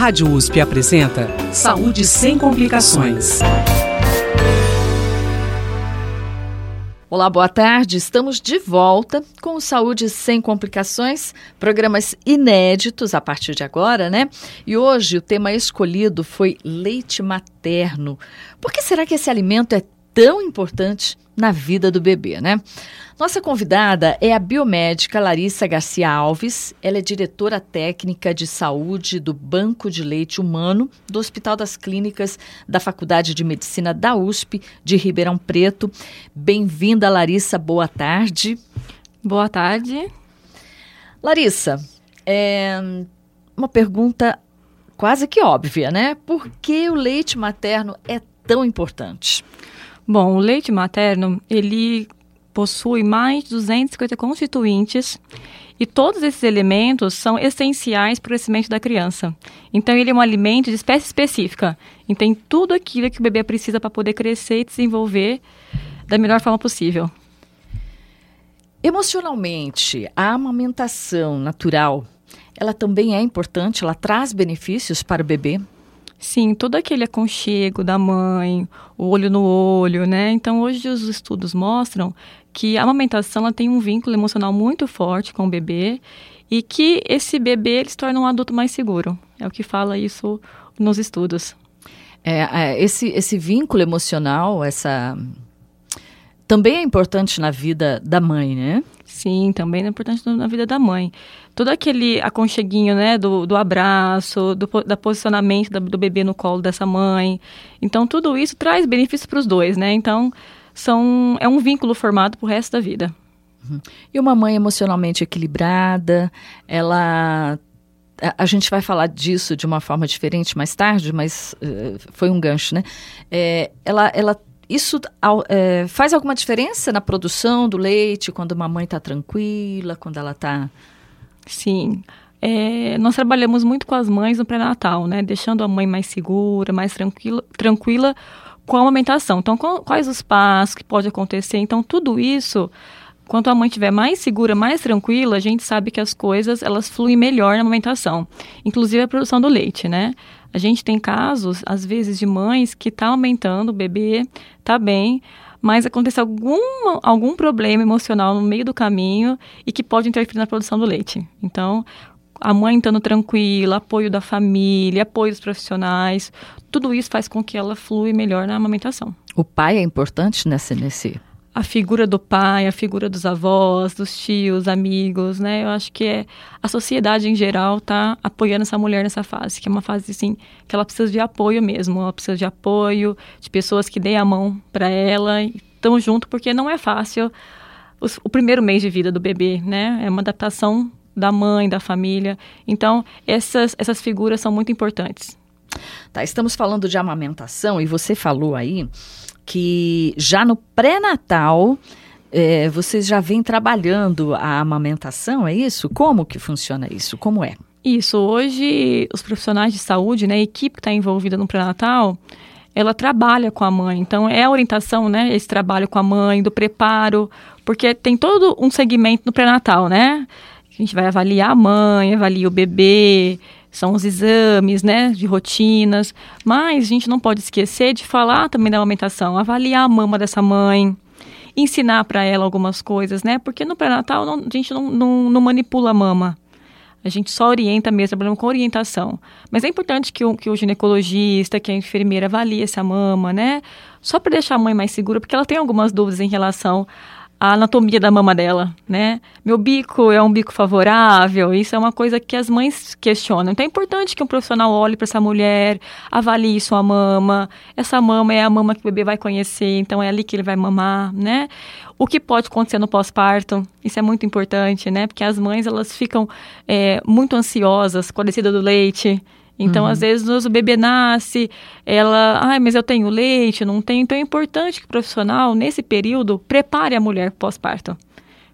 Rádio USP apresenta Saúde sem complicações. Olá, boa tarde. Estamos de volta com o Saúde Sem Complicações, programas inéditos a partir de agora, né? E hoje o tema escolhido foi leite materno. Por que será que esse alimento é tão importante na vida do bebê, né? Nossa convidada é a biomédica Larissa Garcia Alves. Ela é diretora técnica de saúde do Banco de Leite Humano do Hospital das Clínicas da Faculdade de Medicina da USP de Ribeirão Preto. Bem-vinda, Larissa. Boa tarde. Boa tarde. Larissa, é uma pergunta quase que óbvia, né? Por que o leite materno é tão importante? Bom, o leite materno, ele possui mais de 250 constituintes e todos esses elementos são essenciais para o crescimento da criança. Então, ele é um alimento de espécie específica. E tem tudo aquilo que o bebê precisa para poder crescer e desenvolver da melhor forma possível. Emocionalmente, a amamentação natural, ela também é importante, ela traz benefícios para o bebê? Sim, todo aquele aconchego da mãe, o olho no olho, né? Então, hoje os estudos mostram que a amamentação ela tem um vínculo emocional muito forte com o bebê e que esse bebê ele se torna um adulto mais seguro. É o que fala isso nos estudos. É, é, esse, esse vínculo emocional, essa também é importante na vida da mãe, né? Sim, também é importante na vida da mãe. Todo aquele aconcheguinho, né, do, do abraço, do da posicionamento do bebê no colo dessa mãe. Então, tudo isso traz benefícios para os dois, né? Então, são, é um vínculo formado para o resto da vida. Uhum. E uma mãe emocionalmente equilibrada, ela a, gente vai falar disso de uma forma diferente mais tarde, mas uh, foi um gancho, né? É, ela, ela, isso é, faz alguma diferença na produção do leite quando uma mãe está tranquila, quando ela está... Sim, é, nós trabalhamos muito com as mães no pré-natal, né? Deixando a mãe mais segura, mais tranquila, tranquila com a amamentação. Então, quais os passos que pode acontecer? Então, tudo isso, quanto a mãe estiver mais segura, mais tranquila, a gente sabe que as coisas elas fluem melhor na amamentação, inclusive a produção do leite, né? A gente tem casos, às vezes, de mães que tá aumentando o bebê, tá bem, mas acontece algum, algum problema emocional no meio do caminho e que pode interferir na produção do leite. Então, a mãe estando tranquila, apoio da família, apoio dos profissionais, tudo isso faz com que ela flui melhor na amamentação. O pai é importante nesse, nesse a figura do pai, a figura dos avós, dos tios, amigos, né? Eu acho que é, a sociedade em geral está apoiando essa mulher nessa fase, que é uma fase assim que ela precisa de apoio mesmo, ela precisa de apoio, de pessoas que deem a mão para ela, estão junto porque não é fácil o primeiro mês de vida do bebê, né? É uma adaptação da mãe, da família. Então, essas, essas figuras são muito importantes. Tá, estamos falando de amamentação e você falou aí que já no pré-natal é, vocês já vêm trabalhando a amamentação, é isso? Como que funciona isso? Como é? Isso, hoje os profissionais de saúde, né, a equipe que está envolvida no pré-natal, ela trabalha com a mãe. Então, é a orientação, né, esse trabalho com a mãe, do preparo, porque tem todo um segmento no pré-natal, né? A gente vai avaliar a mãe, avalia o bebê, são os exames, né, de rotinas, mas a gente não pode esquecer de falar também da amamentação, avaliar a mama dessa mãe, ensinar para ela algumas coisas, né, porque no pré-natal a gente não, não, não, manipula a mama, a gente só orienta mesmo, trabalhando com orientação. Mas é importante que o, que o ginecologista, que a enfermeira avalie essa mama, né, só para deixar a mãe mais segura, porque ela tem algumas dúvidas em relação a anatomia da mama dela, né? Meu bico é um bico favorável? Isso é uma coisa que as mães questionam. Então é importante que um profissional olhe para essa mulher, avalie sua mama. Essa mama é a mama que o bebê vai conhecer, então é ali que ele vai mamar, né? O que pode acontecer no pós-parto? Isso é muito importante, né? Porque as mães elas ficam é, muito ansiosas com a descida do leite. Então, uhum. às vezes, o bebê nasce, ela, ai, mas eu tenho leite, não tenho. Então, é importante que o profissional, nesse período, prepare a mulher pós-parto.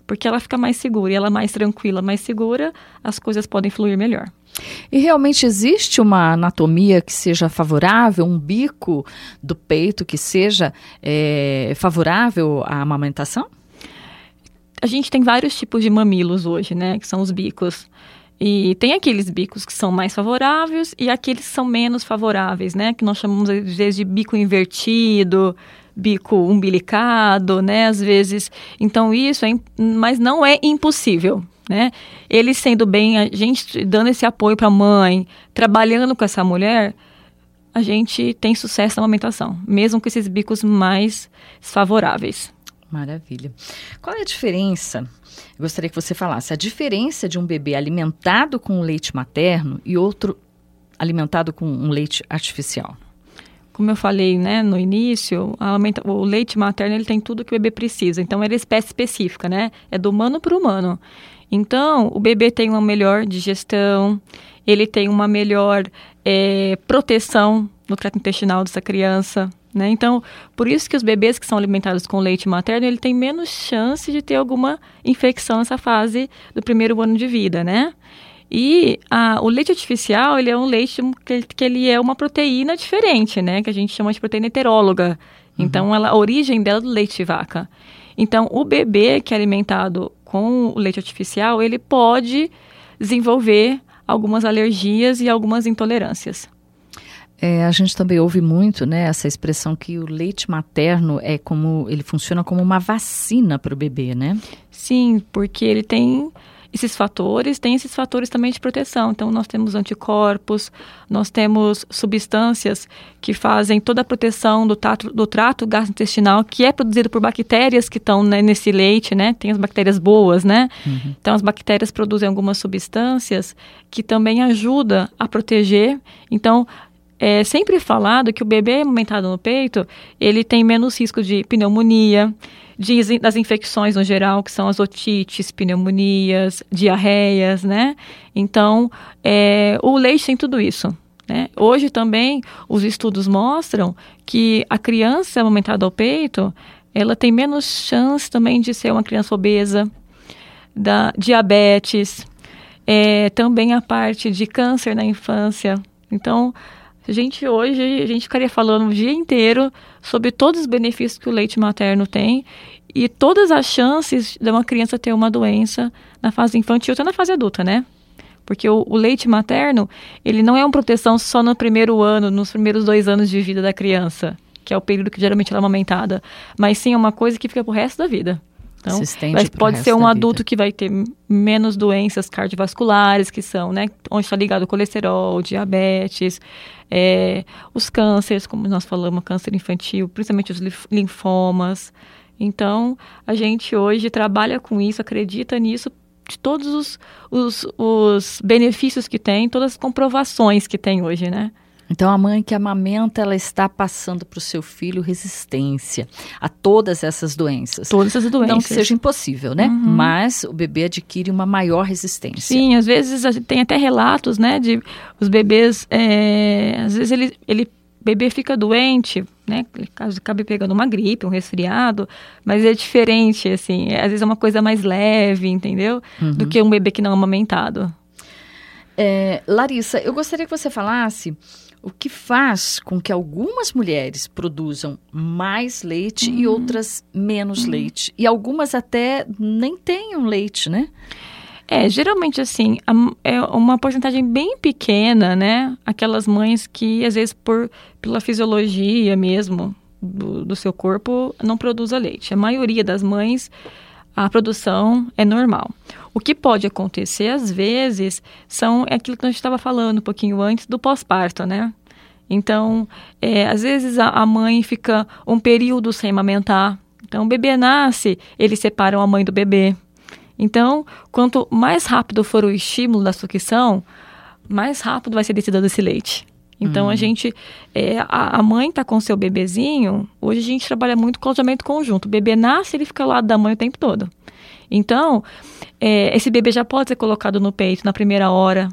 Porque ela fica mais segura, e ela mais tranquila, mais segura, as coisas podem fluir melhor. E realmente existe uma anatomia que seja favorável, um bico do peito que seja é, favorável à amamentação? A gente tem vários tipos de mamilos hoje, né? Que são os bicos. E tem aqueles bicos que são mais favoráveis e aqueles que são menos favoráveis, né? Que nós chamamos às vezes de bico invertido, bico umbilicado, né? Às vezes. Então isso é, mas não é impossível, né? Ele sendo bem, a gente dando esse apoio para a mãe, trabalhando com essa mulher, a gente tem sucesso na amamentação, mesmo com esses bicos mais favoráveis. Maravilha. Qual é a diferença eu gostaria que você falasse a diferença de um bebê alimentado com leite materno e outro alimentado com um leite artificial. Como eu falei, né, no início, aumenta, o leite materno ele tem tudo que o bebê precisa. Então, ele é espécie específica, né? É do humano para o humano. Então, o bebê tem uma melhor digestão, ele tem uma melhor é, proteção no trato intestinal dessa criança. Né? Então, por isso que os bebês que são alimentados com leite materno, ele tem menos chance de ter alguma infecção nessa fase do primeiro ano de vida, né? E a, o leite artificial, ele é um leite que, que, ele é uma proteína diferente, né? Que a gente chama de proteína heteróloga. Uhum. Então, ela, a origem dela é do leite de vaca. Então, o bebê que é alimentado com o leite artificial, ele pode desenvolver algumas alergias e algumas intolerâncias. É, a gente também ouve muito, né, essa expressão que o leite materno é como ele funciona como uma vacina para o bebê, né? Sim, porque ele tem esses fatores, tem esses fatores também de proteção. Então, nós temos anticorpos, nós temos substâncias que fazem toda a proteção do, tato, do trato gastrointestinal, que é produzido por bactérias que estão né, nesse leite, né? Tem as bactérias boas, né? Uhum. Então, as bactérias produzem algumas substâncias que também ajudam a proteger. Então, é sempre falado que o bebê amamentado no peito, ele tem menos risco de pneumonia, de, das infecções no geral, que são as otites, pneumonias, diarreias, né? Então, é, o leite tem tudo isso. Né? Hoje também os estudos mostram que a criança amamentada ao peito, ela tem menos chance também de ser uma criança obesa, da diabetes, é, também a parte de câncer na infância. Então, a gente hoje, a gente ficaria falando o dia inteiro sobre todos os benefícios que o leite materno tem e todas as chances de uma criança ter uma doença na fase infantil, até na fase adulta, né? Porque o, o, leite materno, ele não é uma proteção só no primeiro ano, nos primeiros dois anos de vida da criança, que é o período que geralmente ela é amamentada, mas sim é uma coisa que fica pro resto da vida. Então, mas pode ser um adulto vida. que vai ter menos doenças cardiovasculares, que são, né, onde está ligado o colesterol, diabetes, é, os cânceres, como nós falamos, câncer infantil, principalmente os linfomas. Então, a gente hoje trabalha com isso, acredita nisso, de todos os, os, os benefícios que tem, todas as comprovações que tem hoje, né? Então, a mãe que amamenta, ela está passando para o seu filho resistência a todas essas doenças. Todas essas doenças. Não que seja impossível, né? Uhum. Mas o bebê adquire uma maior resistência. Sim, às vezes tem até relatos, né, de os bebês, é, às vezes ele, ele bebê fica doente, né? Caso acabe pegando uma gripe, um resfriado, mas é diferente, assim. É, às vezes é uma coisa mais leve, entendeu? Uhum. Do que um bebê que não é amamentado. É, Larissa, eu gostaria que você falasse o que faz com que algumas mulheres produzam mais leite uhum. e outras menos uhum. leite. E algumas até nem tenham leite, né? É, geralmente assim, é uma porcentagem bem pequena, né? Aquelas mães que, às vezes, por, pela fisiologia mesmo do, do seu corpo, não produza leite. A maioria das mães, a produção é normal. O que pode acontecer, às vezes, são é aquilo que a gente estava falando um pouquinho antes do pós-parto, né? Então, é, às vezes a, a, mãe fica um período sem amamentar. Então, o bebê nasce, eles separam a mãe do bebê. Então, quanto mais rápido for o estímulo da sucção, mais rápido vai ser descida esse leite. Então, hum. a gente, é, a, a, mãe está com seu bebezinho, hoje a gente trabalha muito com alojamento conjunto. O bebê nasce, ele fica ao lado da mãe o tempo todo. Então, é, esse bebê já pode ser colocado no peito na primeira hora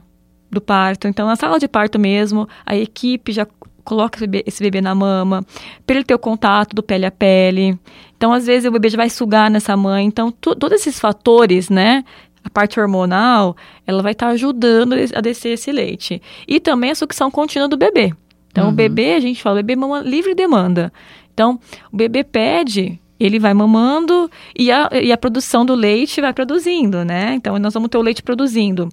do parto. Então, na sala de parto mesmo, a equipe já coloca esse bebê, esse bebê na mama, para ele ter o contato do pele a pele. Então, às vezes, o bebê já vai sugar nessa mãe. Então, todos esses fatores, né? A parte hormonal, ela vai estar tá ajudando a descer esse leite. E também a sucção contínua do bebê. Então, uhum. o bebê, a gente fala, o bebê mama livre demanda. Então, o bebê pede ele vai mamando e a, e a produção do leite vai produzindo, né? Então, nós vamos ter o leite produzindo.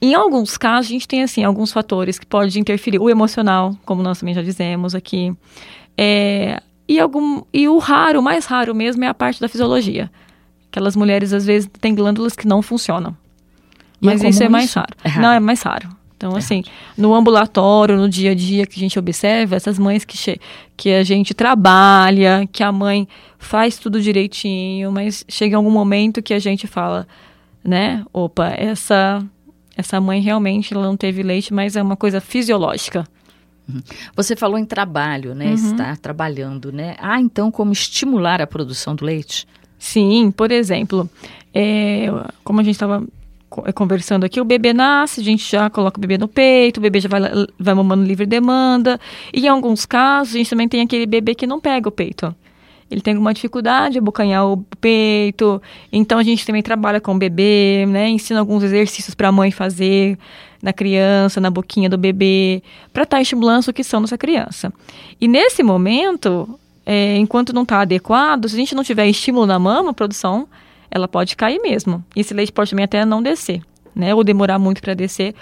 Em alguns casos, a gente tem, assim, alguns fatores que podem interferir. O emocional, como nós também já dizemos aqui. É, e, algum, e o raro, o mais raro mesmo, é a parte da fisiologia. Aquelas mulheres, às vezes, têm glândulas que não funcionam. É Mas isso é mais isso? raro. É raro. Não, é mais raro. Então, assim, no ambulatório, no dia a dia que a gente observa, essas mães que, que a gente trabalha, que a mãe faz tudo direitinho, mas chega algum momento que a gente fala, né? Opa, essa, essa mãe realmente ela não teve leite, mas é uma coisa fisiológica. Você falou em trabalho, né? Uhum. Estar trabalhando, né? Ah, então como estimular a produção do leite? Sim, por exemplo, é, como a gente estava conversando aqui, o bebê nasce, a gente já coloca o bebê no peito, o bebê já vai, vai mamando livre demanda. E em alguns casos, a gente também tem aquele bebê que não pega o peito. Ele tem alguma dificuldade de abocanhar o peito. Então a gente também trabalha com o bebê, né? Ensina alguns exercícios para a mãe fazer na criança, na boquinha do bebê, para estar estimulando a sucção dessa criança. E nesse momento, é, enquanto não está adequado, se a gente não tiver estímulo na mama, a produção ela pode cair mesmo. E esse leite pode também até não descer, né? Ou demorar muito para descer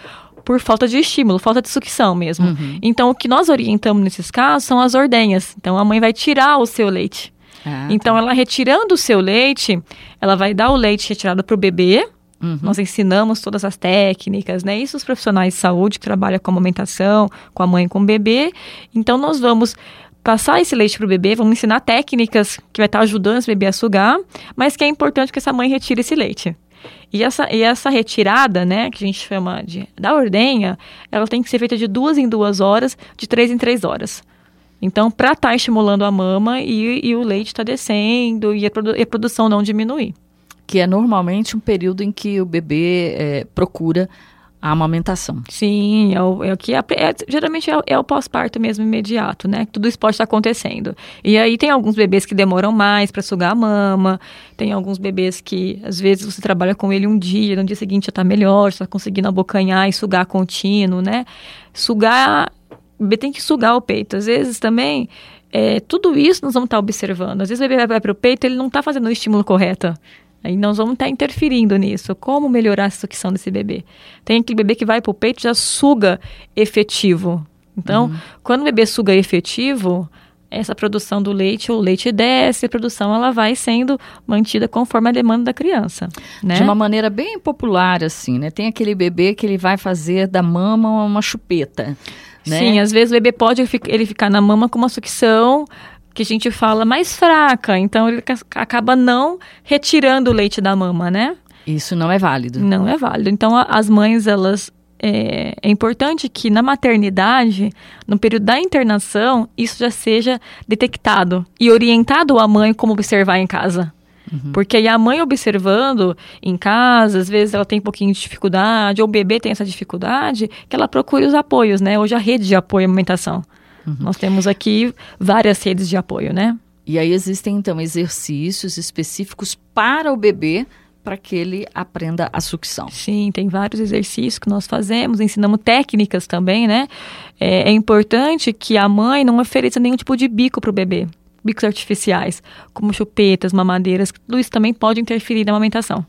por falta de estímulo, falta de sucção mesmo. Uhum. Então, o que nós orientamos nesses casos são as ordenhas. Então, a mãe vai tirar o seu leite. Ah, Então, ela retirando o seu leite, ela vai dar o leite retirado para o bebê. Uhum. Nós ensinamos todas as técnicas, né? Isso os profissionais de saúde que trabalham com a amamentação, com a mãe com o bebê. Então, nós vamos passar esse leite para o bebê, vamos ensinar técnicas que vai estar ajudando esse bebê a sugar, mas que é importante que essa mãe retire esse leite. E essa, e essa retirada, né, que a gente chama de da ordenha, ela tem que ser feita de duas em duas horas, de três em três horas. Então, para estar estimulando a mama e, e o leite está descendo e a, produ- e a produção não diminuir. Que é normalmente um período em que o bebê eh, procura a amamentação. Sim, é o, é o que é, é- geralmente é, o- é o pós-parto mesmo imediato, né? Tudo isso pode estar acontecendo. E aí tem alguns bebês que demoram mais para sugar a mama, tem alguns bebês que às vezes você trabalha com ele um dia, no dia seguinte já tá melhor, já tá conseguindo abocanhar e sugar contínuo, né? Sugar, o bebê tem que sugar o peito. Às vezes também, é, tudo isso nós vamos estar observando. Às vezes o bebê vai para o peito, ele não está fazendo o estímulo correto. Aí nós vamos estar interferindo nisso. Como melhorar a sucção desse bebê? Tem aquele bebê que vai para o peito e já suga efetivo. Então, quando o bebê suga efetivo, essa produção do leite, o leite desce, a produção ela vai sendo mantida conforme a demanda da criança. Né? De uma maneira bem popular, assim, né? Tem aquele bebê que ele vai fazer da mama uma chupeta, né? Sim, às vezes o bebê pode ele ficar na mama com uma sucção que a gente fala mais fraca, então ele ca- acaba não retirando o leite da mama, né? Isso não é válido. Não é válido. Então, a- as mães, elas. É, é importante que na maternidade, no período da internação, isso já seja detectado e orientado a mãe como observar em casa. Porque aí a mãe observando em casa, às vezes ela tem um pouquinho de dificuldade, ou o bebê tem essa dificuldade, que ela procure os apoios, né? Hoje a rede de apoio à amamentação. Nós temos aqui várias redes de apoio, né? E aí existem, então, exercícios específicos para o bebê para que ele aprenda a sucção. Sim, tem vários exercícios que nós fazemos, ensinamos técnicas também, né? É, é importante que a mãe não ofereça nenhum tipo de bico para o bebê, bicos artificiais, como chupetas, mamadeiras, tudo isso também pode interferir na amamentação.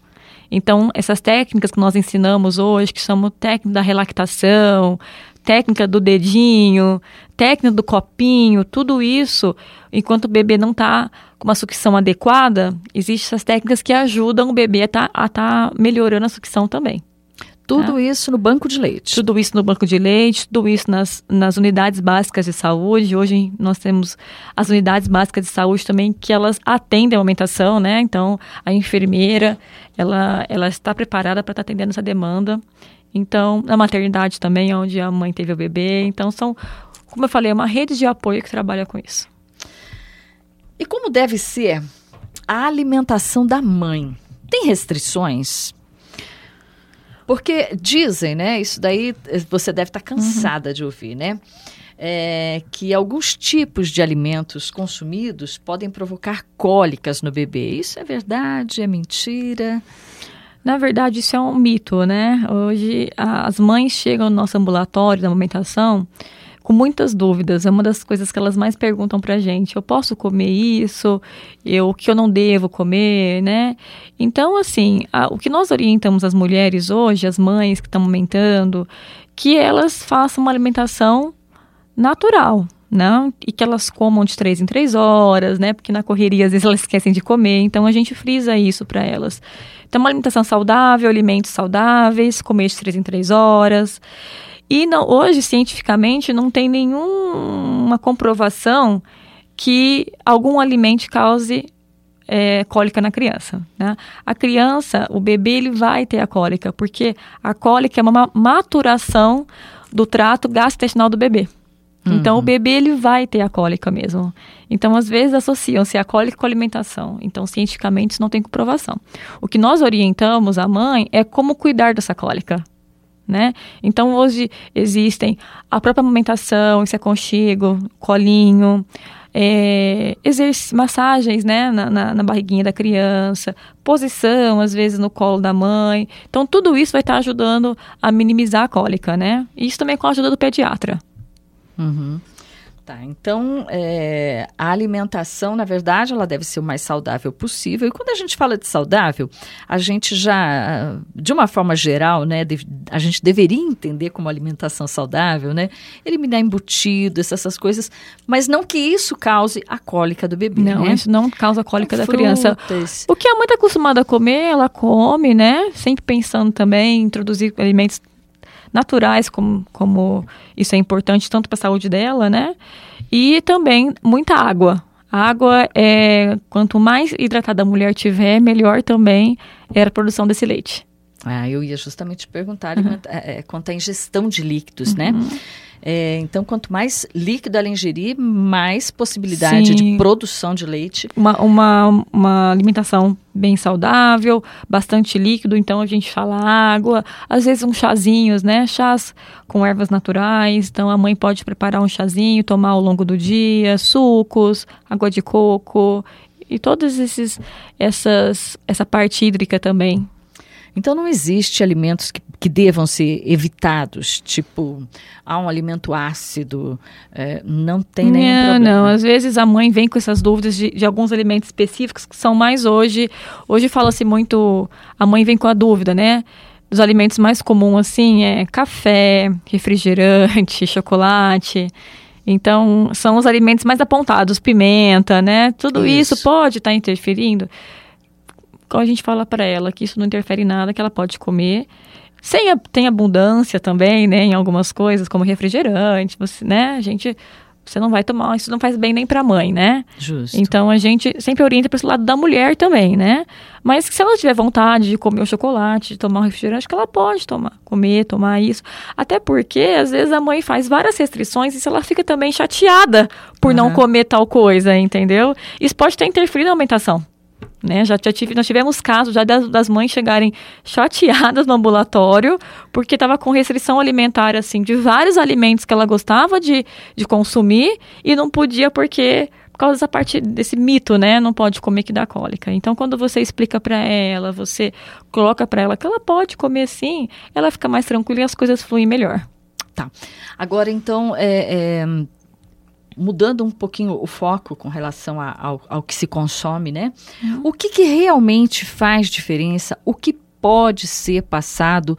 Então, essas técnicas que nós ensinamos hoje, que chamam técnica da relactação, técnica do dedinho, técnica do copinho, tudo isso, enquanto o bebê não está com uma sucção adequada, existem essas técnicas que ajudam o bebê a estar tá, tá melhorando a sucção também. Tudo isso no banco de leite. Tudo isso no banco de leite, tudo isso nas, nas unidades básicas de saúde. Hoje nós temos as unidades básicas de saúde também que elas atendem a amamentação, né? Então, a enfermeira, ela, ela está preparada para estar atendendo essa demanda. Então, na maternidade também, onde a mãe teve o bebê. Então, são, como eu falei, é uma rede de apoio que trabalha com isso. E como deve ser a alimentação da mãe? Tem restrições? Porque dizem, né? Isso daí eh, você deve estar cansada de ouvir, né? É, que alguns tipos de alimentos consumidos podem provocar cólicas no bebê. Isso é verdade? É mentira? Na verdade, isso é um mito, né? Hoje, as mães chegam no nosso ambulatório da amamentação com muitas dúvidas. É uma das coisas que elas mais perguntam para a gente. Eu posso comer isso? Eu, o que eu não devo comer, né? Então, assim, a, o que nós orientamos as mulheres hoje, as mães que estão aumentando, que elas façam uma alimentação natural, não, e que elas comam de três em três horas, né? Porque na correria às vezes elas esquecem de comer, então a gente frisa isso para elas. Então, uma alimentação saudável, alimentos saudáveis, comer de três em três horas. E não, hoje, cientificamente, não tem nenhuma comprovação que algum alimento cause é, cólica na criança. Né? A criança, o bebê, ele vai ter a cólica, porque a cólica é uma maturação do trato gastrointestinal do bebê. Então, o uhum. bebê ele vai ter a cólica mesmo. Então, às vezes, associam-se a cólica com a alimentação. Então, cientificamente, isso não tem comprovação. O que nós orientamos a mãe é como cuidar dessa cólica. Né? Então, hoje existem a própria amamentação, esse aconchego, colinho, é, massagens né, na, na, na, barriguinha da criança, posição, às vezes, no colo da mãe. Então, tudo isso vai estar ajudando a minimizar a cólica, né? Isso também com a ajuda do pediatra. Uhum. Tá, então é, a alimentação, na verdade, ela deve ser o mais saudável possível. E quando a gente fala de saudável, a gente já, de uma forma geral, né, a gente deveria entender como alimentação saudável, né, eliminar embutidos, essas coisas, mas não que isso cause a cólica do bebê. Não, né? isso não causa a cólica da criança. O que a mãe está acostumada a comer, ela come, né? Sempre pensando também em introduzir alimentos naturais, como, como isso é importante tanto para a saúde dela, né? E também muita água. A água é quanto mais hidratada a mulher tiver, melhor também é a produção desse leite. Ah, eu ia justamente perguntar uhum. é, quanto à ingestão de líquidos, né? uhum. né? É, então, quanto mais líquido ela ingerir, mais possibilidade Sim. de produção de leite. Uma, uma, uma alimentação bem saudável, bastante líquido, então a gente fala água, às vezes uns chazinhos, né? Chás com ervas naturais, então a mãe pode preparar um chazinho, tomar ao longo do dia, sucos, água de coco e todas esses essas essa parte hídrica também então não existe alimentos que, que devam ser evitados, tipo, há um alimento ácido, é, não tem nenhum não, problema. Não, às vezes a mãe vem com essas dúvidas de, de alguns alimentos específicos que são mais hoje, hoje fala-se muito, a mãe vem com a dúvida, né? Dos alimentos mais comuns, assim, é café, refrigerante, chocolate... Então, são os alimentos mais apontados, pimenta, né? Tudo isso, isso pode estar tá interferindo a gente fala para ela que isso não interfere em nada, que ela pode comer. Sem a, tem abundância também, né, em algumas coisas, como refrigerante, você, né, a gente você não vai tomar, isso não faz bem nem para a mãe, né? Justo. Então a gente sempre orienta para esse lado da mulher também, né? Mas se ela tiver vontade de comer o chocolate, de tomar um refrigerante, que ela pode tomar, comer, tomar isso. Até porque às vezes a mãe faz várias restrições e se ela fica também chateada por uhum. não comer tal coisa, entendeu? Isso pode ter interferido na alimentação. Né? Já, já tive, nós tivemos casos já das, das, mães chegarem chateadas no ambulatório porque estava com restrição alimentar assim de vários alimentos que ela gostava de, de consumir e não podia porque por causa dessa parte desse mito, né? Não pode comer que dá cólica. Então, quando você explica para ela, você coloca para ela que ela pode comer sim, ela fica mais tranquila e as coisas fluem melhor. Tá. Agora, então, é, é mudando um pouquinho o foco com relação a, ao, ao, que se consome, né? Uhum. O que, que realmente faz diferença? O que pode ser passado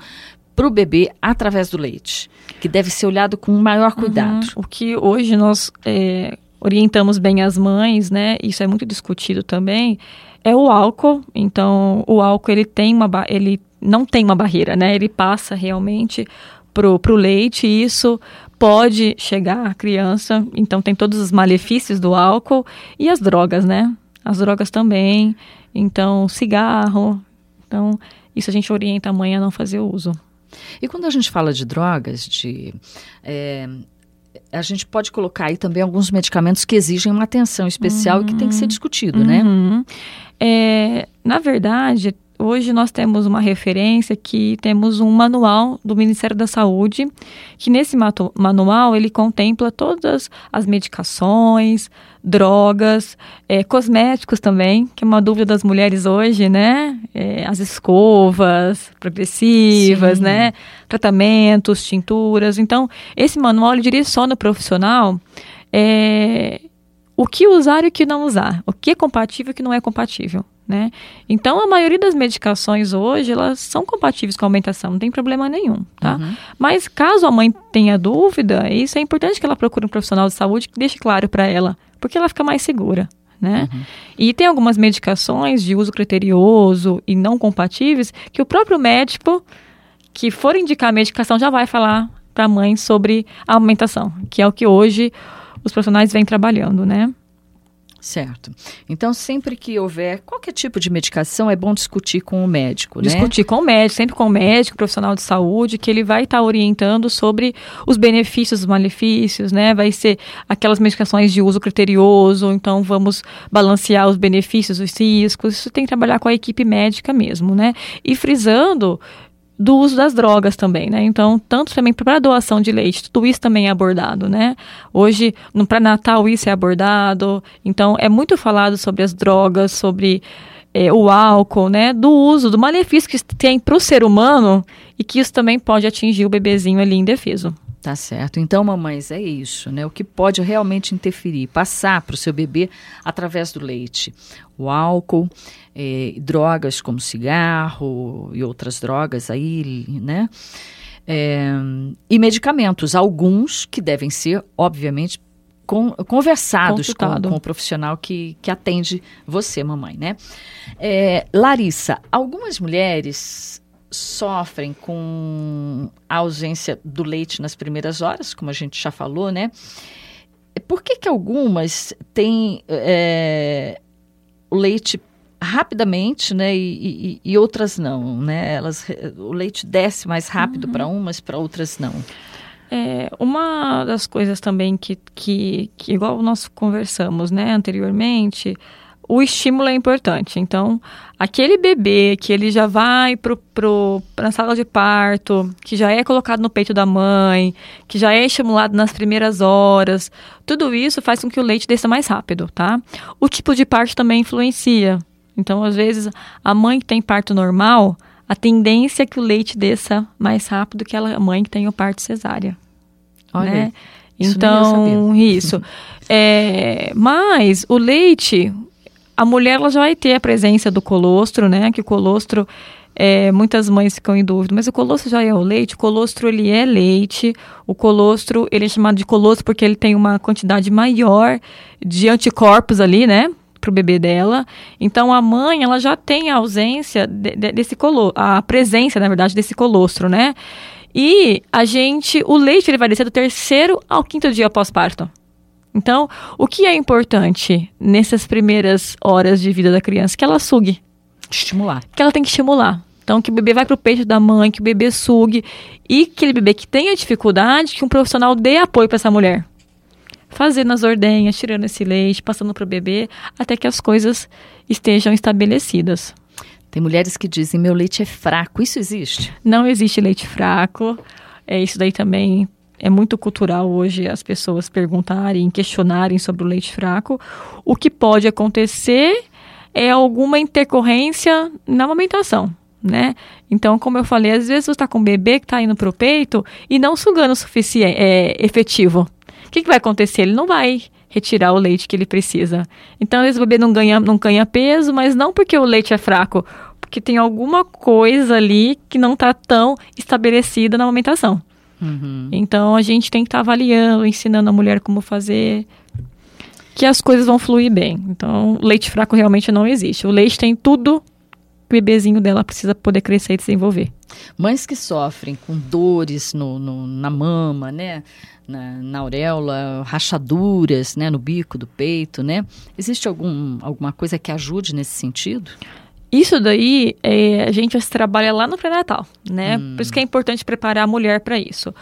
para o bebê através do leite? Que deve ser olhado com maior uhum. cuidado. Uhum. O que hoje nós é, orientamos bem as mães, né? Isso é muito discutido também. É o álcool. Então, o álcool ele tem uma ele não tem uma barreira, né? Ele passa realmente pro, pro leite e isso pode chegar à criança. Então tem todos os malefícios do álcool e as drogas, né? As drogas também. Então, cigarro. Então, isso a gente orienta a mãe a não fazer uso. E quando a gente fala de drogas, de é, a gente pode colocar aí também alguns medicamentos que exigem uma atenção especial uhum. e que tem que ser discutido, né? uhum. né? É, na verdade, hoje nós temos uma referência que temos um manual do Ministério da Saúde, que nesse manual ele contempla todas as medicações, drogas, é, cosméticos também, que é uma dúvida das mulheres hoje, né? É, as escovas progressivas, Sim. né? Tratamentos, tinturas. Então, esse manual ele direciona o profissional é, o que usar e o que não usar, o que é compatível e o que não é compatível. Né? Então, a maioria das medicações hoje, elas são compatíveis com a aumentação, não tem problema nenhum, tá? Uhum. Mas caso a mãe tenha dúvida, isso é importante que ela procure um profissional de saúde que deixe claro para ela, porque ela fica mais segura, né? Uhum. E tem algumas medicações de uso criterioso e não compatíveis que o próprio médico que for indicar a medicação já vai falar para a mãe sobre a aumentação, que é o que hoje os profissionais vêm trabalhando, né? Certo. Então, sempre que houver qualquer tipo de medicação, é bom discutir com o médico, né? Discutir com o médico, sempre com o médico, profissional de saúde, que ele vai estar tá orientando sobre os benefícios, os malefícios, né? Vai ser aquelas medicações de uso criterioso, então vamos balancear os benefícios, os riscos. Isso tem que trabalhar com a equipe médica mesmo, né? E frisando do uso das drogas também, né? Então, tanto também para doação de leite, tudo isso também é abordado, né? Hoje, no pré-natal, isso é abordado. Então, é muito falado sobre as drogas, sobre é, o álcool, né? Do uso, do malefício que tem para o ser humano e que isso também pode atingir o bebezinho ali indefeso. Tá certo. Então, mamães, é isso, né? O que pode realmente interferir, passar para o seu bebê através do leite. O álcool, eh, drogas como cigarro e outras drogas aí, né? É, e medicamentos, alguns que devem ser, obviamente, conversados com, com, o profissional que, que atende você, mamãe, né? É, Larissa, algumas mulheres sofrem com a ausência do leite nas primeiras horas, como a gente já falou, né? Por que, que algumas têm é, o leite rapidamente, né, e, e, e, outras não, né? Elas, o leite desce mais rápido uhum. para umas, para outras não. É, uma das coisas também que, que, que, igual nós conversamos, né, anteriormente, o estímulo é importante. Então, aquele bebê que ele já vai para pro, a sala de parto, que já é colocado no peito da mãe, que já é estimulado nas primeiras horas, tudo isso faz com que o leite desça mais rápido, tá? O tipo de parto também influencia. Então, às vezes, a mãe que tem parto normal, a tendência é que o leite desça mais rápido que a mãe que tem o parto cesárea. Olha, né? Isso então, isso. É, mas o leite, a mulher ela já vai ter a presença do colostro, né? Que o colostro, é, muitas mães ficam em dúvida, mas o colostro já é o leite? O colostro, ele é leite. O colostro, ele é chamado de colostro porque ele tem uma quantidade maior de anticorpos ali, né? Para o bebê dela. Então, a mãe, ela já tem a ausência de, de, desse colostro, a presença, na verdade, desse colostro, né? E a gente, o leite, ele vai descer do terceiro ao quinto dia após parto. Então, o que é importante nessas primeiras horas de vida da criança? Que ela sugue. Estimular. Que ela tem que estimular. Então, que o bebê vai para o peito da mãe, que o bebê sugue. E aquele bebê que tenha dificuldade, que um profissional dê apoio para essa mulher. Fazendo as ordenhas, tirando esse leite, passando para o bebê, até que as coisas estejam estabelecidas. Tem mulheres que dizem: meu leite é fraco. Isso existe? Não existe leite fraco. É, isso daí também é muito cultural hoje as pessoas perguntarem, questionarem sobre o leite fraco. O que pode acontecer é alguma intercorrência na amamentação, né? Então, como eu falei, às vezes você está com um bebê que está indo para o peito e não sugando o suficiente, é, efetivo. O que, que vai acontecer? Ele não vai retirar o leite que ele precisa. Então, às vezes o bebê não ganha, não ganha peso, mas não porque o leite é fraco, porque tem alguma coisa ali que não está tão estabelecida na amamentação. Uhum. Então a gente tem que estar tá avaliando, ensinando a mulher como fazer, que as coisas vão fluir bem. Então, leite fraco realmente não existe. O leite tem tudo que o bebezinho dela precisa poder crescer e desenvolver. Mães que sofrem com dores no, no na mama, né? Na, na, auréola, rachaduras, né, no bico do peito, né? Existe algum, alguma coisa que ajude nesse sentido? Isso daí é, a gente trabalha lá no pré-natal, né? Hum. Por isso que é importante preparar a mulher para isso.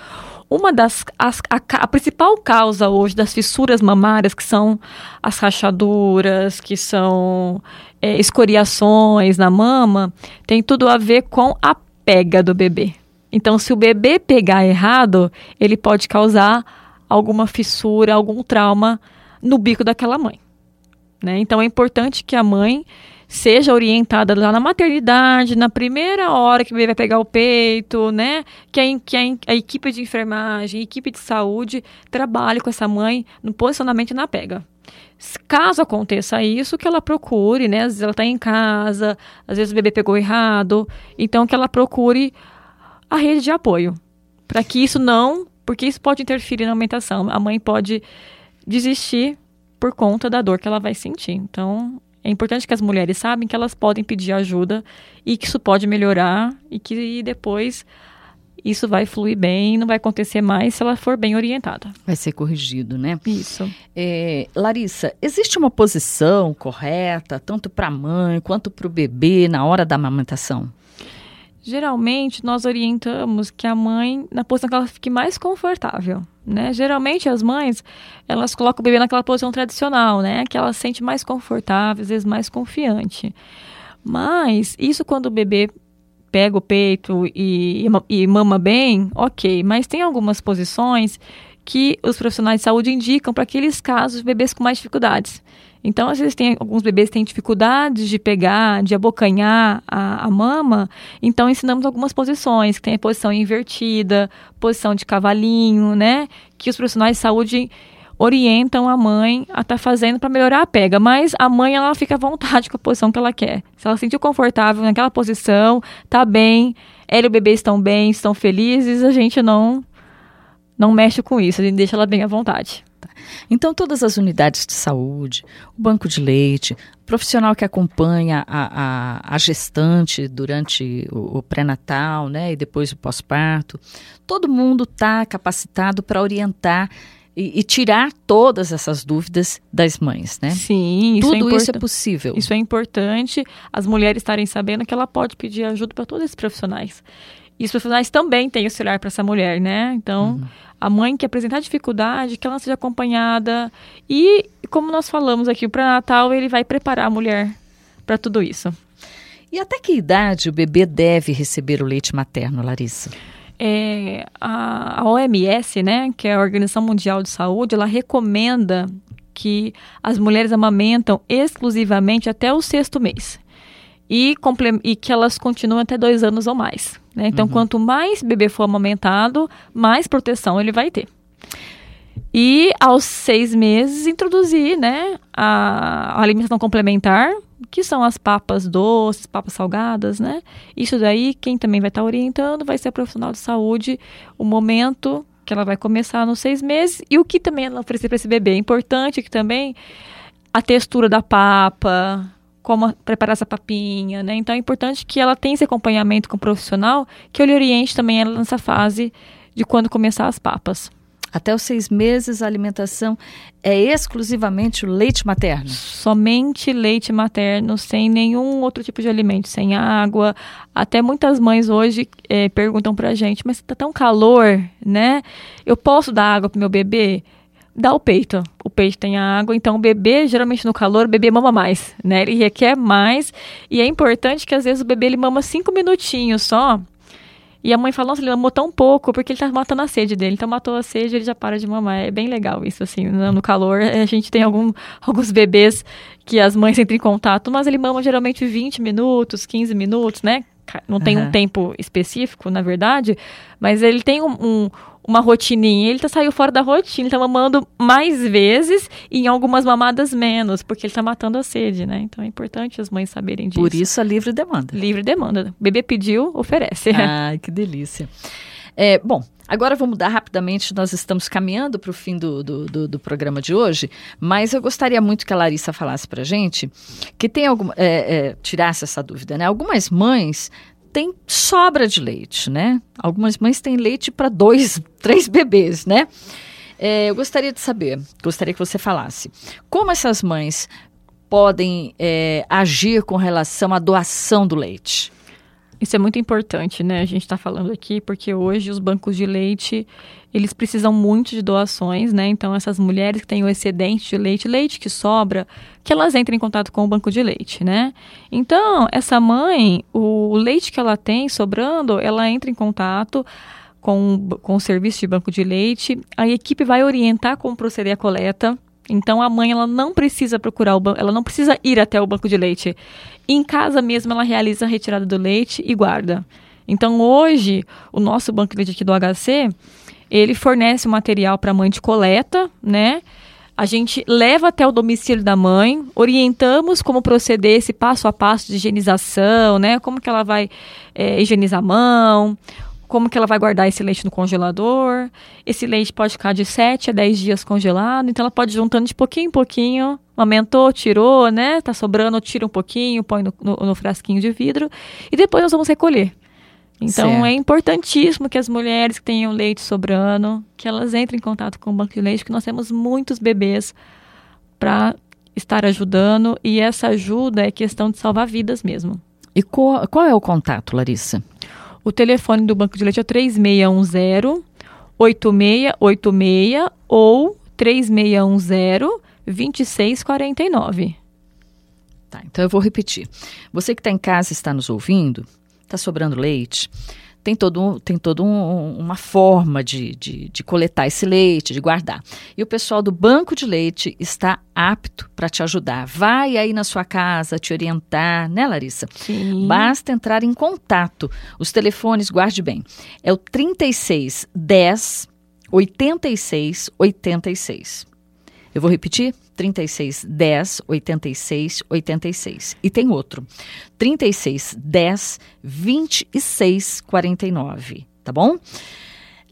uma das as, a, a, principal causa hoje das fissuras mamárias, que são as rachaduras, que são é, escoriações na mama, tem tudo a ver com a pega do bebê. Então, se o bebê pegar errado, ele pode causar alguma fissura, algum trauma no bico daquela mãe. Né? Então, é importante que a mãe seja orientada lá na maternidade, na primeira hora que o bebê vai pegar o peito, né? Que, a, que a, a equipe de enfermagem, equipe de saúde trabalhe com essa mãe no posicionamento na pega. Caso aconteça isso, que ela procure, né? Às vezes ela está em casa, às vezes o bebê pegou errado, então que ela procure a rede de apoio. Para que isso não, porque isso pode interferir na aumentação. A mãe pode desistir por conta da dor que ela vai sentir. Então, é importante que as mulheres sabem que elas podem pedir ajuda e que isso pode melhorar e que depois isso vai fluir bem, não vai acontecer mais se ela for bem orientada. Vai ser corrigido, né? Isso. É, Larissa, existe uma posição correta, tanto para a mãe quanto para o bebê, na hora da amamentação? Geralmente, nós orientamos que a mãe, na posição que ela fique mais confortável, né? Geralmente, as mães, elas colocam o bebê naquela posição tradicional, né? Que ela se sente mais confortável, às vezes mais confiante. Mas, isso quando o bebê pega o peito e, e mama bem, ok. Mas tem algumas posições que os profissionais de saúde indicam para aqueles casos de bebês com mais dificuldades. Então, às vezes, tem, alguns bebês têm dificuldades de pegar, de abocanhar a, a mama. Então, ensinamos algumas posições, que tem a posição invertida, posição de cavalinho, né? Que os profissionais de saúde orientam a mãe a estar tá fazendo para melhorar a pega, mas a mãe ela fica à vontade com a posição que ela quer. Se ela se sentir confortável naquela posição, tá bem, ela e o bebê estão bem, estão felizes, a gente não não mexe com isso, a gente deixa ela bem à vontade. Então, todas as unidades de saúde, o banco de leite, o profissional que acompanha a, a, a gestante durante o, o pré-natal né, e depois o pós-parto, todo mundo está capacitado para orientar e, e, tirar todas essas dúvidas das mães, né? Sim, isso é Tudo é isso é possível. Isso é importante, as mulheres estarem sabendo que ela pode pedir ajuda para todos esses profissionais. E os profissionais também têm o celular para essa mulher, né? Então, uhum. a mãe que apresentar dificuldade, que ela seja acompanhada. E, como nós falamos aqui, o pré-natal, ele vai preparar a mulher para tudo isso. E até que idade o bebê deve receber o leite materno, Larissa? É, a, a OMS, né, que é a Organização Mundial de Saúde, ela recomenda que as mulheres amamentam exclusivamente até o sexto mês e, e que elas continuem até dois anos ou mais. Né? Então, uhum. quanto mais bebê for amamentado, mais proteção ele vai ter. E aos seis meses introduzir né, a, a alimentação complementar, que são as papas doces, papas salgadas, né? Isso daí, quem também vai estar orientando vai ser a profissional de saúde, o momento que ela vai começar nos seis meses e o que também ela oferecer para esse bebê. É importante que também a textura da papa, como preparar essa papinha, né? Então é importante que ela tenha esse acompanhamento com o profissional, que ele oriente também ela nessa fase de quando começar as papas. Até os seis meses a alimentação é exclusivamente o leite materno? Somente leite materno, sem nenhum outro tipo de alimento, sem água. Até muitas mães hoje é, perguntam pra gente, mas tá tão calor, né? Eu posso dar água pro meu bebê? Dá o peito. O peito tem a água, então o bebê, geralmente no calor, o bebê mama mais, né? Ele requer mais. E é importante que às vezes o bebê ele mama cinco minutinhos só. E a mãe fala, nossa, ele mamou tão pouco porque ele tá matando a sede dele. Então matou a sede ele já para de mamar. É bem legal isso, assim. No calor, a gente tem algum, alguns bebês que as mães entram em contato, mas ele mama geralmente 20 minutos, 15 minutos, né? Não tem uhum. um tempo específico, na verdade, mas ele tem um, um uma rotininha. Ele tá, saiu fora da rotina, ele tá mamando mais vezes e em algumas mamadas menos, porque ele tá matando a sede, né? Então é importante as mães saberem disso. Por isso a livre demanda. Livre demanda. Bebê pediu, oferece. Ai, que delícia. É, bom, agora vamos mudar rapidamente, nós estamos caminhando para o fim do, do, do, do, programa de hoje, mas eu gostaria muito que a Larissa falasse para gente, que tem alguma, é, é, tirasse essa dúvida, né? Algumas mães tem sobra de leite, né? Algumas mães têm leite para dois, três bebês, né? É, eu gostaria de saber, gostaria que você falasse, como essas mães podem é, agir com relação à doação do leite? Isso é muito importante, né? A gente está falando aqui porque hoje os bancos de leite eles precisam muito de doações, né? Então essas mulheres que têm o excedente de leite, leite que sobra, que elas entrem em contato com o banco de leite, né? Então essa mãe, o leite que ela tem sobrando, ela entra em contato com, com o serviço de banco de leite, a equipe vai orientar como proceder a coleta. Então a mãe ela não precisa procurar o banco, ela não precisa ir até o banco de leite. Em casa mesmo ela realiza a retirada do leite e guarda. Então hoje o nosso banco de leite aqui do HC ele fornece o material para a mãe de coleta, né? A gente leva até o domicílio da mãe, orientamos como proceder esse passo a passo de higienização, né? Como que ela vai é, higienizar a mão, como que ela vai guardar esse leite no congelador. Esse leite pode ficar de 7 a 10 dias congelado, então ela pode ir juntando de pouquinho em pouquinho, aumentou, tirou, né? Tá sobrando, tira um pouquinho, põe no, no, no frasquinho de vidro e depois nós vamos recolher. Então certo. é importantíssimo que as mulheres que tenham leite sobrando, que elas entrem em contato com o banco de leite, porque nós temos muitos bebês para estar ajudando e essa ajuda é questão de salvar vidas mesmo. E qual, qual é o contato, Larissa? O telefone do Banco de Leite é 3610 8686 ou 3610 2649. Tá, então eu vou repetir. Você que está em casa e está nos ouvindo, está sobrando leite, tem todo, tem todo um, uma forma de, de, de, coletar esse leite, de guardar. E o pessoal do banco de leite está apto para te ajudar. Vai aí na sua casa te orientar, né, Larissa? Sim. Basta entrar em contato. Os telefones, guarde bem. É o 36 10 86 86. Eu vou repetir: 36 10 86 86. E tem outro: 36 10 26 49. Tá bom?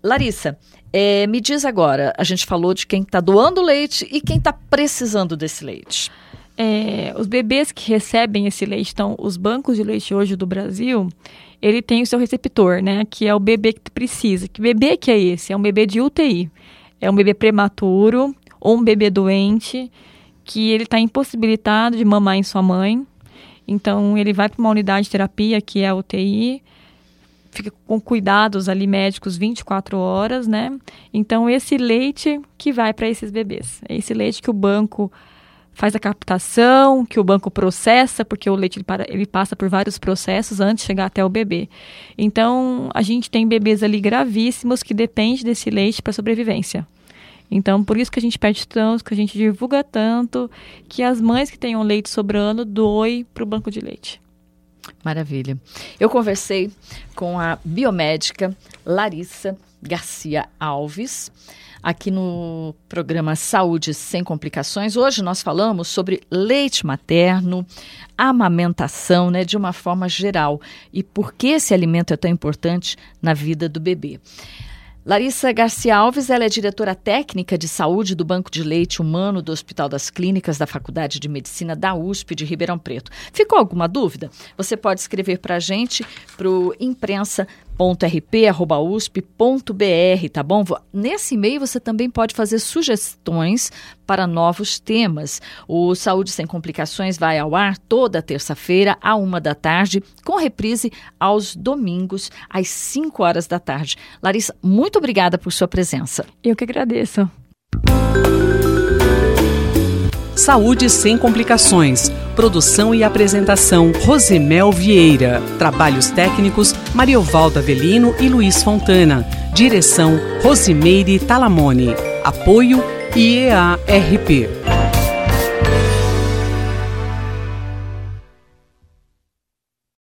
Larissa, é, me diz agora: a gente falou de quem está doando leite e quem está precisando desse leite. É, os bebês que recebem esse leite, então, os bancos de leite hoje do Brasil, ele tem o seu receptor, né? Que é o bebê que precisa. Que bebê que é esse? É um bebê de UTI. É um bebê prematuro ou um bebê doente que ele está impossibilitado de mamar em sua mãe. Então, ele vai para uma unidade de terapia, que é a UTI, fica com cuidados ali médicos 24 horas, né? Então, esse leite que vai para esses bebês. É esse leite que o banco faz a captação, que o banco processa, porque o leite ele, para, ele passa por vários processos antes de chegar até o bebê. Então, a gente tem bebês ali gravíssimos que dependem desse leite para sobrevivência. Então, por isso que a gente pede tanto, que a gente divulga tanto, que as mães que tenham leite sobrando doem para o banco de leite. Maravilha. Eu conversei com a biomédica Larissa Garcia Alves, aqui no programa Saúde Sem Complicações. Hoje nós falamos sobre leite materno, amamentação, né, de uma forma geral, e por que esse alimento é tão importante na vida do bebê. Larissa Garcia Alves, ela é diretora técnica de saúde do Banco de Leite Humano do Hospital das Clínicas da Faculdade de Medicina da USP de Ribeirão Preto. Ficou alguma dúvida? Você pode escrever para a gente para o imprensa rp.usp.br, tá bom? Nesse e-mail você também pode fazer sugestões para novos temas. O Saúde Sem Complicações vai ao ar toda terça-feira, à uma da tarde, com reprise aos domingos, às 5 horas da tarde. Larissa, muito obrigada por sua presença. Eu que agradeço. Saúde sem complicações. Produção e apresentação: Rosemel Vieira. Trabalhos técnicos: Mariovaldo Avelino e Luiz Fontana. Direção: Rosimeire Talamone. Apoio IEARP.